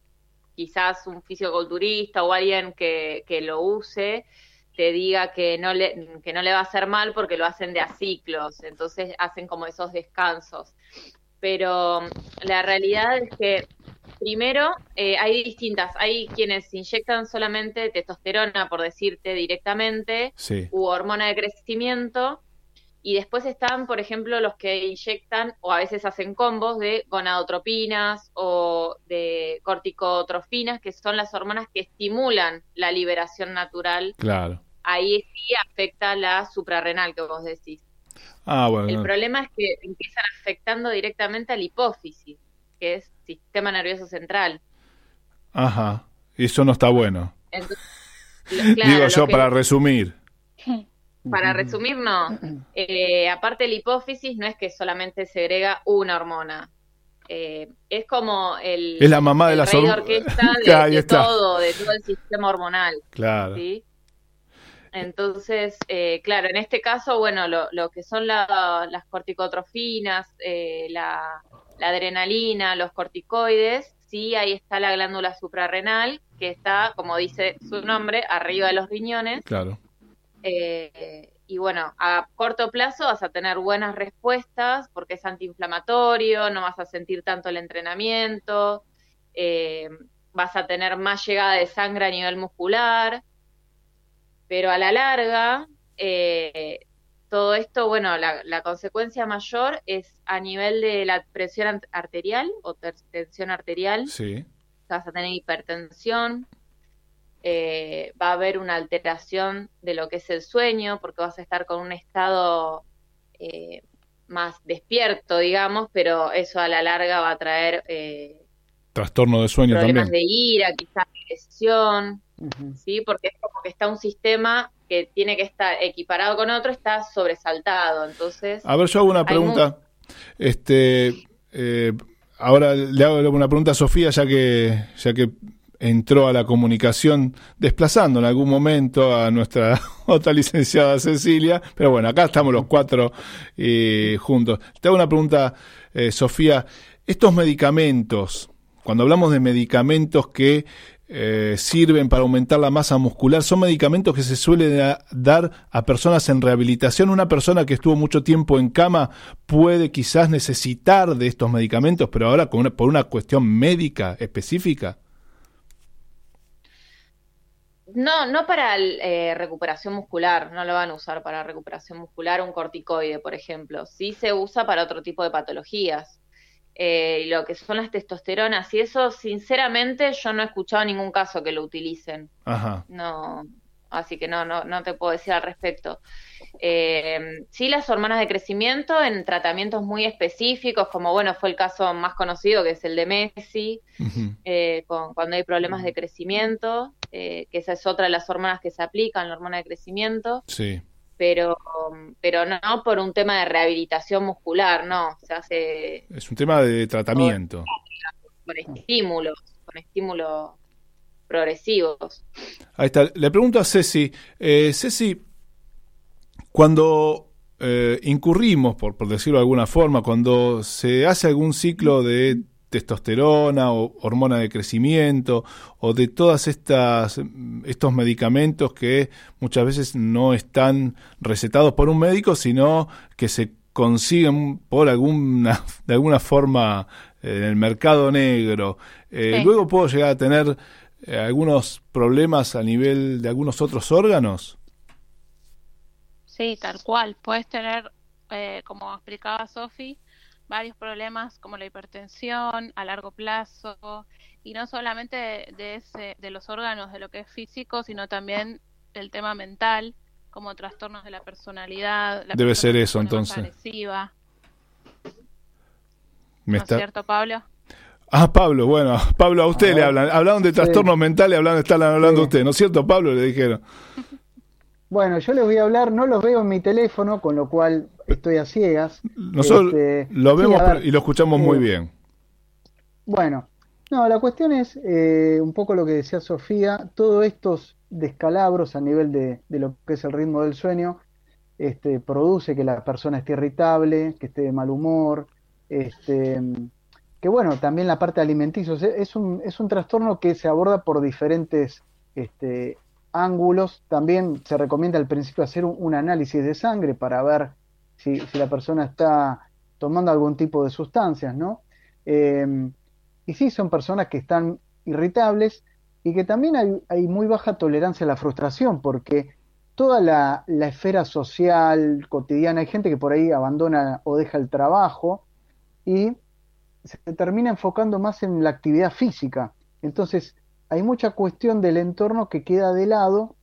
S8: quizás un fisioculturista o alguien que, que lo use te diga que no le, que no le va a hacer mal porque lo hacen de a ciclos, entonces hacen como esos descansos. Pero la realidad es que primero eh, hay distintas, hay quienes inyectan solamente testosterona, por decirte directamente,
S1: Sí.
S8: u hormona de crecimiento, y después están, por ejemplo, los que inyectan o a veces hacen combos de gonadotropinas o de corticotrofinas, que son las hormonas que estimulan la liberación natural.
S1: Claro.
S8: Ahí sí afecta la suprarrenal que vos decís.
S1: Ah, bueno.
S8: El problema es que empiezan afectando directamente a la hipófisis, que es sistema nervioso central.
S1: Ajá. Eso no está bueno.
S8: Entonces, lo- claro,
S1: Digo yo
S8: que-
S1: para resumir.
S8: Para resumir, no. Eh, aparte, la hipófisis no es que solamente segrega una hormona. Eh, es como el,
S1: Es la mamá de
S8: el rey de
S1: horm-
S8: orquesta [LAUGHS] de, todo, de todo el sistema hormonal.
S1: Claro.
S8: ¿sí? Entonces, eh, claro, en este caso, bueno, lo, lo que son la- las corticotrofinas, eh, la, la adrenalina, los corticoides, sí, ahí está la glándula suprarrenal, que está, como dice su nombre, arriba de los riñones.
S1: Claro.
S8: Eh, y bueno, a corto plazo vas a tener buenas respuestas porque es antiinflamatorio, no vas a sentir tanto el entrenamiento, eh, vas a tener más llegada de sangre a nivel muscular, pero a la larga, eh, todo esto, bueno, la, la consecuencia mayor es a nivel de la presión arterial o tensión arterial,
S1: Sí.
S8: vas a tener hipertensión, eh, va a haber una alteración de lo que es el sueño, porque vas a estar con un estado eh, más despierto, digamos, pero eso a la larga va a traer eh,
S1: Trastorno de sueño
S8: problemas
S1: también.
S8: de ira, quizás ¿sí? Porque es como que está un sistema que tiene que estar equiparado con otro, está sobresaltado. Entonces,
S1: A ver, yo hago una pregunta. Este, eh, ahora le hago una pregunta a Sofía, ya que, ya que entró a la comunicación desplazando en algún momento a nuestra [LAUGHS] otra licenciada Cecilia, pero bueno, acá estamos los cuatro eh, juntos. Te hago una pregunta, eh, Sofía. Estos medicamentos, cuando hablamos de medicamentos que eh, sirven para aumentar la masa muscular, son medicamentos que se suelen da- dar a personas en rehabilitación. Una persona que estuvo mucho tiempo en cama puede quizás necesitar de estos medicamentos, pero ahora con una- por una cuestión médica específica.
S8: No, no para eh, recuperación muscular, no lo van a usar para recuperación muscular un corticoide, por ejemplo. Sí se usa para otro tipo de patologías. Eh, y lo que son las testosteronas y eso, sinceramente, yo no he escuchado ningún caso que lo utilicen.
S1: Ajá.
S8: No, así que no, no, no te puedo decir al respecto. Eh, sí, las hormonas de crecimiento en tratamientos muy específicos, como bueno, fue el caso más conocido, que es el de Messi, eh, con, cuando hay problemas de crecimiento, eh, que esa es otra de las hormonas que se aplican, la hormona de crecimiento,
S1: Sí.
S8: Pero, pero no por un tema de rehabilitación muscular, no, se hace
S1: Es un tema de tratamiento.
S8: con estímulos, con estímulos progresivos.
S1: Ahí está. Le pregunto a Ceci, eh, Ceci, cuando eh, incurrimos, por, por decirlo de alguna forma, cuando se hace algún ciclo de testosterona o hormona de crecimiento o de todas estas estos medicamentos que muchas veces no están recetados por un médico sino que se consiguen por alguna de alguna forma eh, en el mercado negro Eh,
S6: Sí.
S1: luego puedo llegar a tener eh, algunos problemas a nivel de algunos otros órganos
S6: Sí, tal cual. Puedes tener, eh, como explicaba Sofi, varios problemas como la hipertensión a largo plazo y no solamente de, de ese, de los órganos de lo que es físico, sino también el tema mental, como trastornos de la personalidad. La
S1: Debe
S6: persona
S1: ser
S6: se
S1: eso, entonces.
S6: agresiva.
S1: Me
S6: ¿No
S1: está-
S6: es cierto, Pablo?
S1: Ah, Pablo, bueno, [LAUGHS] Pablo, a usted le hablan. Hablaron de trastornos mentales, hablan, están hablando
S7: Sí.
S1: usted, ¿no es cierto, Pablo? Le dijeron. [LAUGHS]
S7: Bueno, yo les voy a hablar, no los veo en mi teléfono, con lo cual estoy a ciegas.
S1: Nosotros
S7: Este,
S1: lo vemos
S7: ver,
S1: y lo escuchamos muy
S7: eh,
S1: bien.
S7: Bueno, no, la cuestión es eh, un poco lo que decía Sofía, todos estos descalabros a nivel de, de lo que es el ritmo del sueño, este, produce que la persona esté irritable, que esté de mal humor, este, que bueno, también la parte alimenticia, es un, es un trastorno que se aborda por diferentes este, ángulos, también se recomienda al principio hacer un, análisis de sangre para ver si, si la persona está tomando algún tipo de sustancias, ¿no? Eh, y sí, son personas que están irritables y que también hay, hay muy baja tolerancia a la frustración, porque toda la, la esfera social, cotidiana, hay gente que por ahí abandona o deja el trabajo y se termina enfocando más en la actividad física. Entonces, hay mucha cuestión del entorno que queda de lado,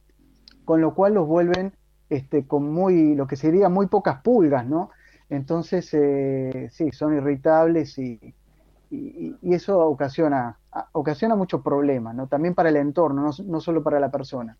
S7: con lo cual los vuelven este, con muy, lo que sería muy pocas pulgas, ¿no? Entonces, eh, sí, son irritables y, y, eso ocasiona, ocasiona muchos problemas, ¿no? También para el entorno, no, no solo para la persona.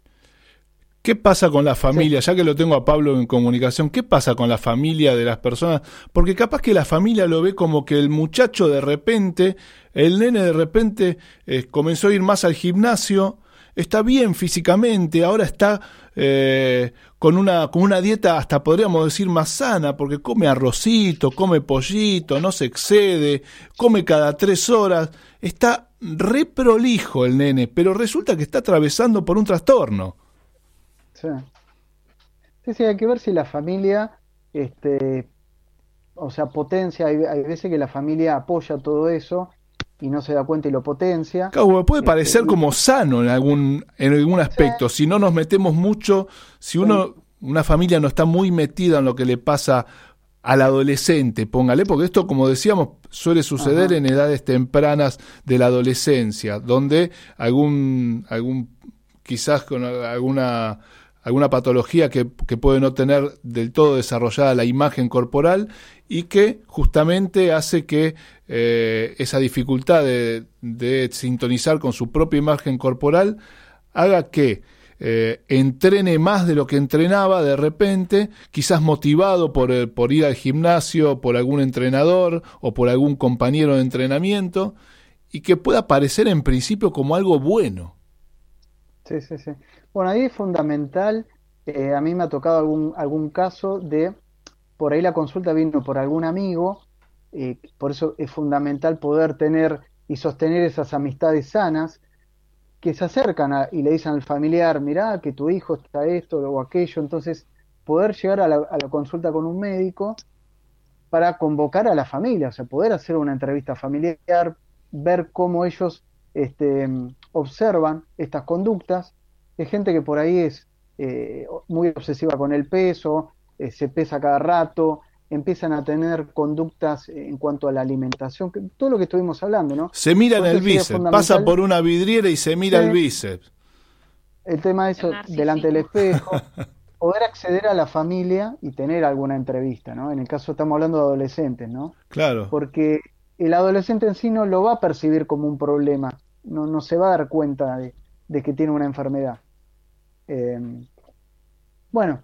S1: ¿Qué pasa con la familia? Ya que lo tengo a Pablo en comunicación, ¿qué pasa con la familia de las personas? Porque capaz que la familia lo ve como que el muchacho de repente, el nene de repente eh, comenzó a ir más al gimnasio, está bien físicamente, ahora está eh, con, una, con una dieta hasta podríamos decir más sana, porque come arrocito, come pollito, no se excede, come cada tres horas, está re prolijo el nene, pero resulta que está atravesando por un trastorno.
S7: Sí. Sí, sí, hay que ver si la familia, este, o sea, potencia, hay, hay veces que la familia apoya todo eso y no se da cuenta y lo potencia.
S1: Claro, puede
S7: Este,
S1: parecer como sano en algún, en algún aspecto. Si no nos metemos mucho, si uno, una familia no está muy metida en lo que le pasa al adolescente, póngale, porque esto, como decíamos, suele suceder
S7: Ajá.
S1: en edades tempranas de la adolescencia, donde algún, algún quizás con alguna alguna patología que, puede no tener del todo desarrollada la imagen corporal y que justamente hace que eh, esa dificultad de, de sintonizar con su propia imagen corporal haga que eh, entrene más de lo que entrenaba de repente, quizás motivado por, eh, por ir al gimnasio, por algún entrenador o por algún compañero de entrenamiento, y que pueda parecer en principio como algo bueno.
S7: Sí, sí, sí. Bueno, ahí es fundamental, eh, a mí me ha tocado algún, algún caso de, por ahí la consulta vino por algún amigo, por eso es fundamental poder tener y sostener esas amistades sanas, que se acercan y le dicen al familiar, mirá que tu hijo está esto o aquello, entonces poder llegar a la, consulta con un médico para convocar a la familia, o sea, poder hacer una entrevista familiar, ver cómo ellos este, observan estas conductas. Hay gente que por ahí es eh, muy obsesiva con el peso, eh, se pesa cada rato, empiezan a tener conductas en cuanto a la alimentación, todo lo que estuvimos hablando, ¿no?
S1: Se mira en el bíceps, pasa por una vidriera y se mira el bíceps.
S7: El tema de eso, delante del espejo, [LAUGHS] poder acceder a la familia y tener alguna entrevista, ¿no? En el caso estamos hablando de adolescentes, ¿no?
S1: Claro.
S7: Porque el adolescente en sí no lo va a percibir como un problema, no, no se va a dar cuenta de, que tiene una enfermedad. Eh, bueno,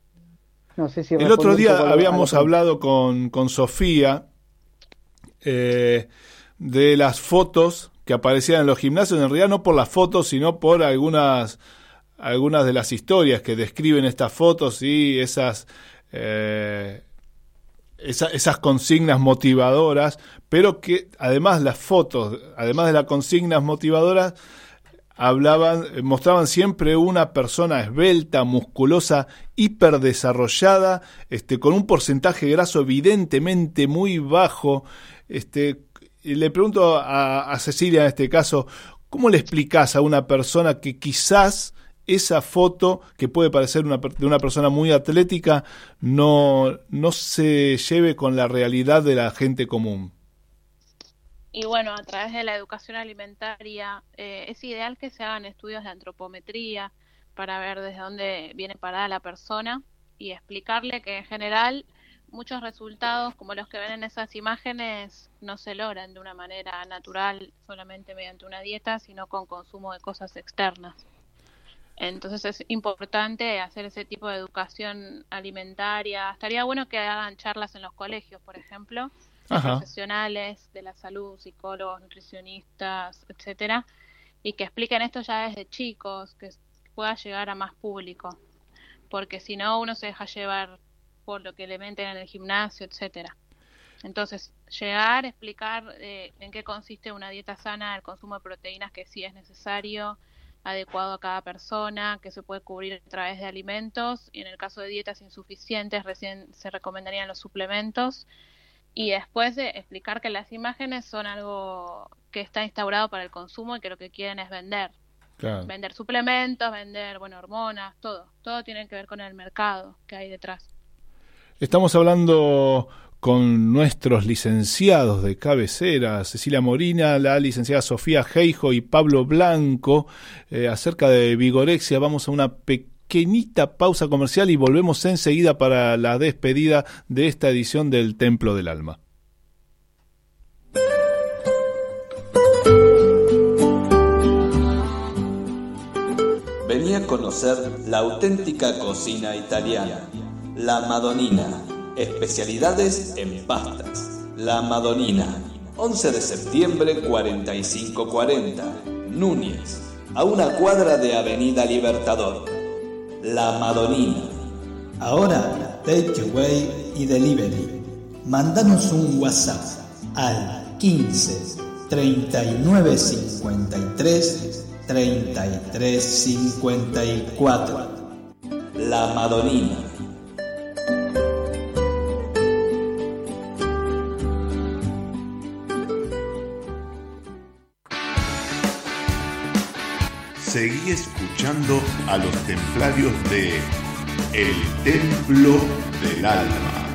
S1: el otro día habíamos hablado con, Sofía eh, de las fotos que aparecían en los gimnasios, en realidad no por las fotos, sino por algunas, algunas de las historias que describen estas fotos y esas, eh, esas consignas motivadoras, pero que además las fotos, además de las consignas motivadoras, hablaban, mostraban siempre una persona esbelta, musculosa, hiperdesarrollada, este, con un porcentaje graso evidentemente muy bajo. Este, le pregunto a, Cecilia en este caso, ¿cómo le explicas a una persona que quizás esa foto, que puede parecer una, de una persona muy atlética, no, no se lleve con la realidad de la gente común?
S6: Y bueno, a través de la educación alimentaria eh, es ideal que se hagan estudios de antropometría para ver desde dónde viene parada la persona y explicarle que en general muchos resultados como los que ven en esas imágenes no se logran de una manera natural solamente mediante una dieta, sino con consumo de cosas externas. Entonces es importante hacer ese tipo de educación alimentaria. Estaría bueno que hagan charlas en los colegios, por ejemplo, profesionales de la salud, psicólogos, nutricionistas, etcétera, y que expliquen esto ya desde chicos, que pueda llegar a más público, porque si no uno se deja llevar por lo que le meten en el gimnasio, etcétera. Entonces, llegar, explicar eh, en qué consiste una dieta sana, el consumo de proteínas que sí es necesario, adecuado a cada persona, que se puede cubrir a través de alimentos y en el caso de dietas insuficientes recién se recomendarían los suplementos y después de explicar que las imágenes son algo que está instaurado para el consumo y que lo que quieren es vender. Vender suplementos, vender, bueno, hormonas, todo. Todo tiene que ver con el mercado que hay detrás.
S1: Estamos hablando con nuestros licenciados de cabecera, Cecilia Morina, la licenciada Sofía Geijo y Pablo Blanco, eh, acerca de vigorexia. Vamos a una pequeñita pausa comercial y volvemos enseguida para la despedida de esta edición del Templo del Alma.
S2: Venía a conocer la auténtica cocina italiana, la Madonina, especialidades en pastas. La Madonina, 11 de septiembre 4540, Núñez, a una cuadra de Avenida Libertador. La Madonina.
S3: Ahora, Takeaway y Delivery. Mandanos un WhatsApp al 15 39 53 33 54.
S2: La Madonina.
S9: Seguí escuchando a los templarios de El Templo del Alma.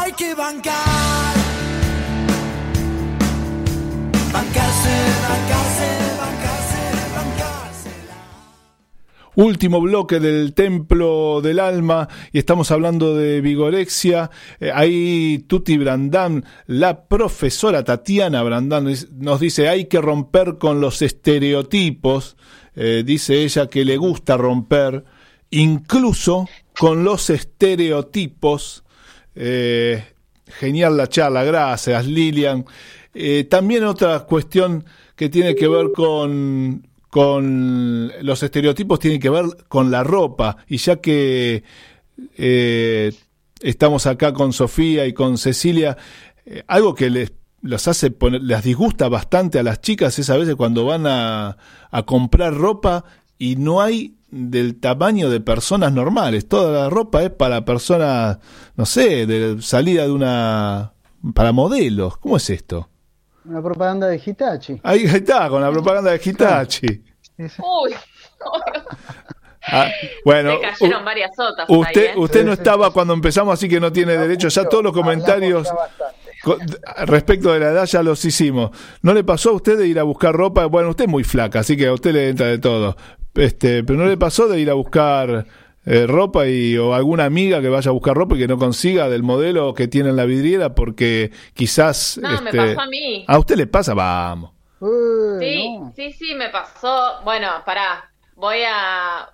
S10: Hay que bancar. Bancarse, bancarse.
S1: Último bloque del Templo del Alma y estamos hablando de vigorexia. Eh, ahí Tuti Brandán, la profesora Tatiana Brandán nos dice hay que romper con los estereotipos. eh, dice ella que le gusta romper incluso con los estereotipos. Eh, genial la charla, gracias Lilian. También otra cuestión que tiene que ver con, con los estereotipos, tiene que ver con la ropa. Y ya que eh, estamos acá con Sofía y con Cecilia, eh, algo que les los hace poner, les disgusta bastante a las chicas es a veces cuando van a, a comprar ropa y no hay del tamaño de personas normales. Toda la ropa es para personas, no sé, de salida de una... para modelos. ¿Cómo es esto?
S7: Una propaganda de Hitachi.
S1: Ahí está, con la propaganda de Hitachi.
S8: Uy,
S1: Ah, bueno,
S8: me cayeron
S1: u-
S8: varias otras.
S1: usted,
S8: ahí, ¿eh?
S1: usted no estaba cuando empezamos, así que no tiene derecho. Ya todos los comentarios co- respecto de la edad ya los hicimos. ¿No le pasó a usted de ir a buscar ropa? Bueno, usted es muy flaca, así que a usted le entra de todo. Este, pero ¿no le pasó de ir a buscar eh, ropa y o alguna amiga que vaya a buscar ropa y que no consiga del modelo que tiene en la vidriera porque quizás
S8: No, me
S1: este,
S8: pasó a mí.
S1: a usted le pasa, vamos.
S8: Sí, sí, sí, me pasó. Bueno, pará, voy a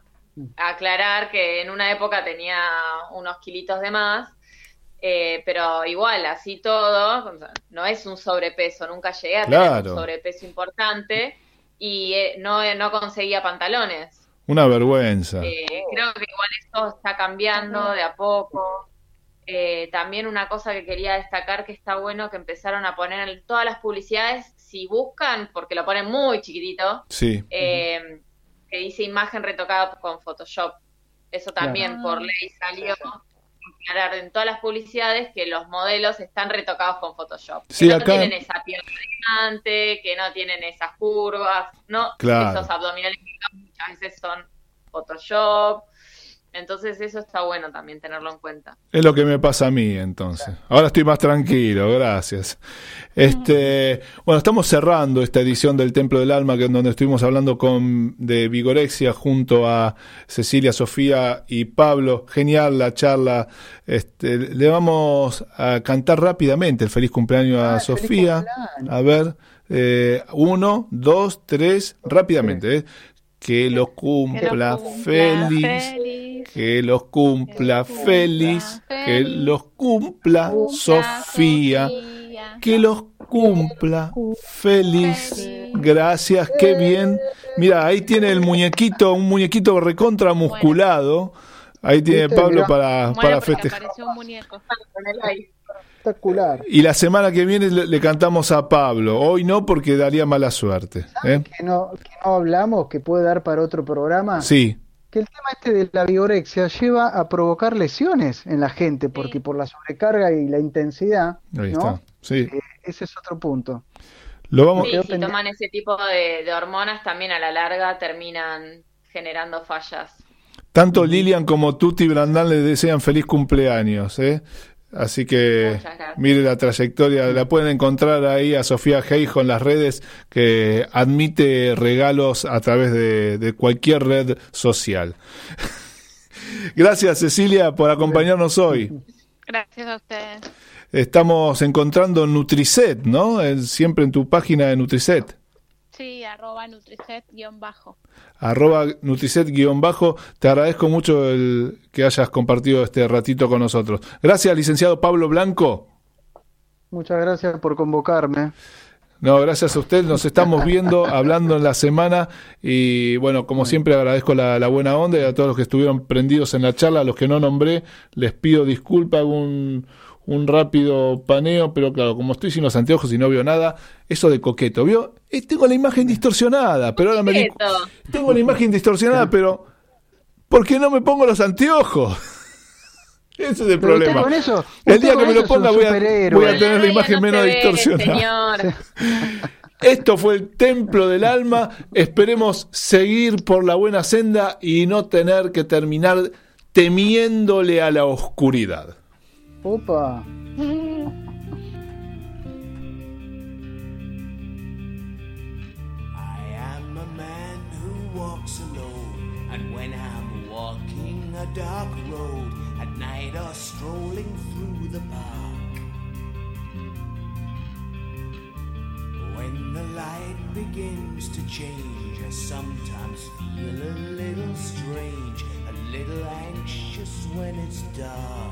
S8: aclarar que en una época tenía unos kilitos de más, eh, pero igual, así todo, no es un sobrepeso, nunca llegué a tener un sobrepeso importante y eh, no, no conseguía pantalones.
S1: Una vergüenza.
S8: Eh, creo que igual esto está cambiando de a poco. Eh, también una cosa que quería destacar que está bueno que empezaron a poner en todas las publicidades, si buscan, porque lo ponen muy chiquitito,
S1: Sí.
S8: eh, que dice imagen retocada con Photoshop. Eso también
S7: Claro.
S8: por ley salió. Aclarar en todas las publicidades que los modelos están retocados con Photoshop.
S1: Sí,
S8: que no
S1: acá-
S8: tienen esa pierna gigante, que no tienen esas curvas, no,
S1: Claro.
S8: esos abdominales que muchas veces son Photoshop. Entonces eso está bueno también tenerlo en cuenta.
S1: Es lo que me pasa a mí entonces. Ahora estoy más tranquilo, gracias. Este, bueno, estamos cerrando esta edición del Templo del Alma, que en donde estuvimos hablando con de Vigorexia junto a Cecilia, Sofía y Pablo. Genial la charla. Este, le vamos a cantar rápidamente el feliz cumpleaños a
S7: Ah,
S1: Sofía.
S7: cumpleaños.
S1: A ver, eh, uno, dos, tres, rápidamente. eh. Que los cumpla feliz. Que los cumpla feliz, que los cumpla Sofía, que los cumpla feliz. Gracias, qué bien. Mira, ahí tiene el muñequito, un muñequito recontra musculado. Ahí tiene. Pablo para,
S6: Bueno,
S1: para festejar.
S7: Espectacular.
S1: Y la semana que viene le, le cantamos a Pablo. Hoy no, porque daría mala suerte. ¿eh?
S7: Que no, que no hablamos, que puede dar para otro programa.
S1: Sí,
S7: Que el tema este de la vigorexia lleva a provocar lesiones en la gente, porque por la sobrecarga y la intensidad,
S1: ahí
S7: ¿no?
S1: está. Sí.
S7: Eh, ese es otro punto.
S1: Lo vamos,
S8: Sí, si
S7: pendiente.
S8: toman ese tipo de, de hormonas también a la larga terminan generando fallas.
S1: Tanto Lilian como Tuti Brandán le desean feliz cumpleaños, ¿eh? Así que mire la trayectoria, la pueden encontrar ahí a Sofía Geijo en las redes que admite regalos a través de, de cualquier red social. [LAUGHS] Gracias Cecilia por acompañarnos hoy.
S6: Gracias a ustedes.
S1: Estamos encontrando Nutricet, ¿no? Siempre en tu página de Nutricet.
S6: Sí, arroba Nutricet guion bajo.
S1: Arroba Nutricet-bajo. Te agradezco mucho el que hayas compartido este ratito con nosotros. Gracias, licenciado Pablo Blanco.
S7: Muchas gracias por convocarme.
S1: No, gracias a usted. Nos estamos viendo, [LAUGHS] hablando en la semana. Y bueno, como siempre, agradezco la, la buena onda y a todos los que estuvieron prendidos en la charla. A los que no nombré, les pido disculpas, un, un rápido paneo, pero claro, como estoy sin los anteojos y no veo nada, eso de coqueto, ¿vio? Eh, tengo la imagen distorsionada, pero ahora me di-
S8: Coqueto.
S1: Tengo la imagen distorsionada, pero ¿por qué no me pongo los anteojos? [LAUGHS] Ese es el
S7: Pero
S1: problema.
S7: con eso-
S1: el día que me lo ponga voy a, voy a tener la imagen
S8: no
S1: menos
S8: ve,
S1: distorsionada.
S8: señor. [LAUGHS]
S1: Esto fue el templo del alma. Esperemos seguir por la buena senda y no tener que terminar temiéndole a la oscuridad.
S7: Opa.
S11: I am a man who walks alone, and when I'm walking a dark road at night or strolling through the park, when the light begins to change, I sometimes feel a little strange, a little anxious when it's dark.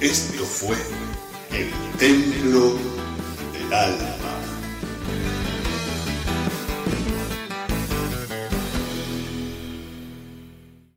S12: Esto fue el templo del alma.